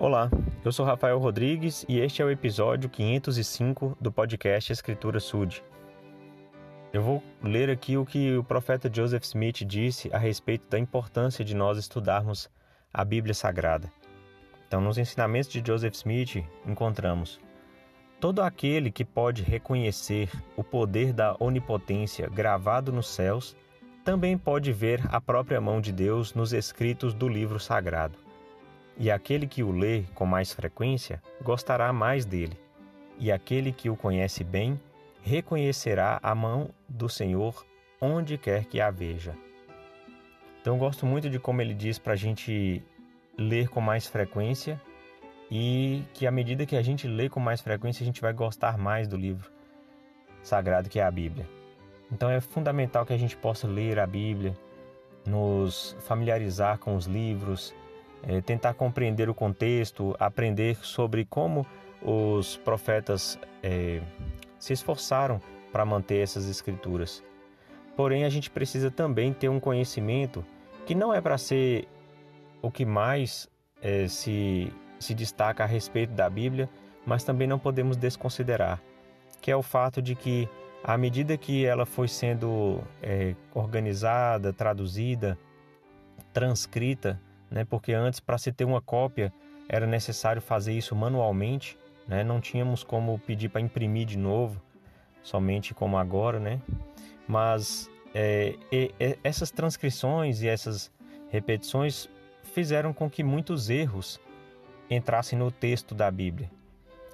Olá, eu sou Rafael Rodrigues e este é o episódio 505 do podcast Escritura Sud. Eu vou ler aqui o que o profeta Joseph Smith disse a respeito da importância de nós estudarmos a Bíblia Sagrada. Então, nos ensinamentos de Joseph Smith, encontramos: Todo aquele que pode reconhecer o poder da onipotência gravado nos céus também pode ver a própria mão de Deus nos escritos do livro sagrado. E aquele que o lê com mais frequência gostará mais dele, e aquele que o conhece bem reconhecerá a mão do Senhor onde quer que a veja. Então, gosto muito de como ele diz para a gente ler com mais frequência e que à medida que a gente lê com mais frequência, a gente vai gostar mais do livro sagrado que é a Bíblia. Então é fundamental que a gente possa ler a Bíblia, nos familiarizar com os livros, é, tentar compreender o contexto, aprender sobre como os profetas é, se esforçaram para manter essas escrituras. Porém, a gente precisa também ter um conhecimento que não é para ser o que mais é, se, se destaca a respeito da Bíblia, mas também não podemos desconsiderar, que é o fato de que à medida que ela foi sendo é, organizada, traduzida, transcrita, né, porque antes para se ter uma cópia era necessário fazer isso manualmente, né, não tínhamos como pedir para imprimir de novo, somente como agora, né? Mas é, essas transcrições e essas repetições fizeram com que muitos erros entrassem no texto da Bíblia.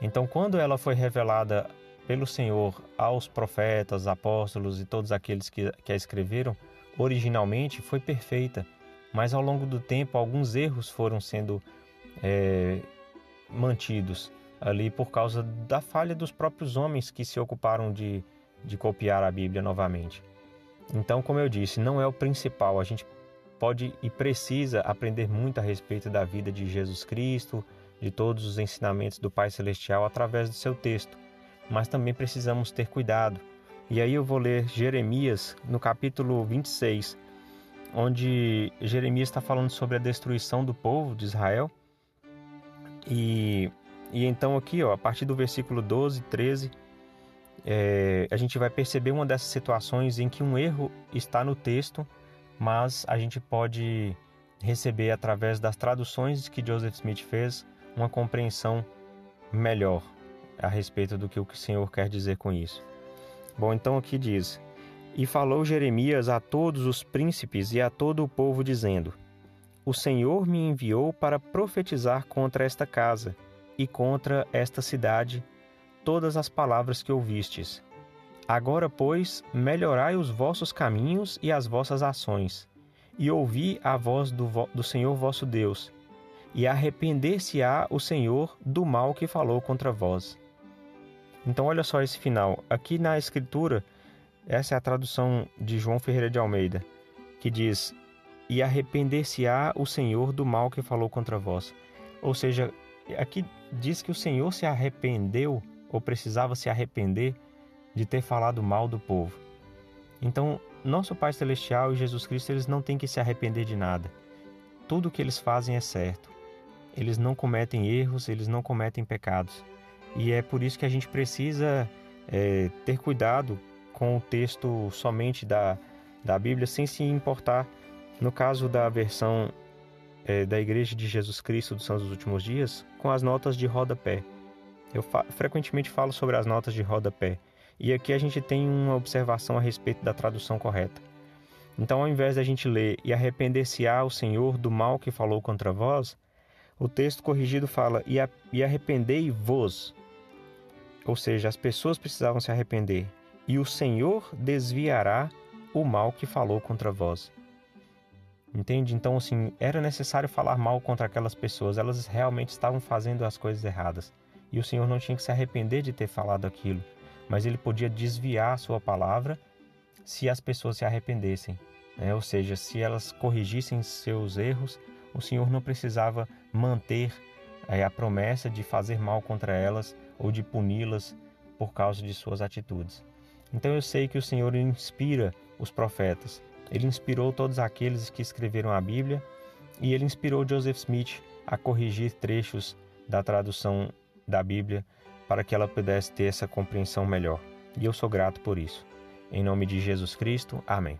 Então, quando ela foi revelada pelo Senhor aos profetas, apóstolos e todos aqueles que, que a escreveram, originalmente foi perfeita, mas ao longo do tempo alguns erros foram sendo é, mantidos ali por causa da falha dos próprios homens que se ocuparam de, de copiar a Bíblia novamente. Então, como eu disse, não é o principal, a gente pode e precisa aprender muito a respeito da vida de Jesus Cristo, de todos os ensinamentos do Pai Celestial através do seu texto mas também precisamos ter cuidado. E aí eu vou ler Jeremias no capítulo 26, onde Jeremias está falando sobre a destruição do povo de Israel. E, e então aqui, ó, a partir do versículo 12, 13, é, a gente vai perceber uma dessas situações em que um erro está no texto, mas a gente pode receber através das traduções que Joseph Smith fez uma compreensão melhor a respeito do que o Senhor quer dizer com isso. Bom, então aqui diz: E falou Jeremias a todos os príncipes e a todo o povo, dizendo: O Senhor me enviou para profetizar contra esta casa e contra esta cidade todas as palavras que ouvistes. Agora, pois, melhorai os vossos caminhos e as vossas ações, e ouvi a voz do, do Senhor vosso Deus, e arrepender-se-á o Senhor do mal que falou contra vós. Então, olha só esse final. Aqui na Escritura, essa é a tradução de João Ferreira de Almeida, que diz: E arrepender-se-á o Senhor do mal que falou contra vós. Ou seja, aqui diz que o Senhor se arrependeu, ou precisava se arrepender, de ter falado mal do povo. Então, nosso Pai Celestial e Jesus Cristo, eles não têm que se arrepender de nada. Tudo o que eles fazem é certo. Eles não cometem erros, eles não cometem pecados. E é por isso que a gente precisa é, ter cuidado com o texto somente da, da Bíblia, sem se importar, no caso da versão é, da Igreja de Jesus Cristo dos Santos dos Últimos Dias, com as notas de rodapé. Eu fa frequentemente falo sobre as notas de rodapé. E aqui a gente tem uma observação a respeito da tradução correta. Então, ao invés da gente ler e arrepender-se-á o Senhor do mal que falou contra vós, o texto corrigido fala e arrependei-vos ou seja, as pessoas precisavam se arrepender, e o Senhor desviará o mal que falou contra vós. Entende? Então, assim, era necessário falar mal contra aquelas pessoas, elas realmente estavam fazendo as coisas erradas. E o Senhor não tinha que se arrepender de ter falado aquilo, mas ele podia desviar a sua palavra se as pessoas se arrependessem. Né? Ou seja, se elas corrigissem seus erros, o Senhor não precisava manter é, a promessa de fazer mal contra elas ou de puni-las por causa de suas atitudes. Então eu sei que o Senhor inspira os profetas. Ele inspirou todos aqueles que escreveram a Bíblia e ele inspirou Joseph Smith a corrigir trechos da tradução da Bíblia para que ela pudesse ter essa compreensão melhor. E eu sou grato por isso. Em nome de Jesus Cristo, amém.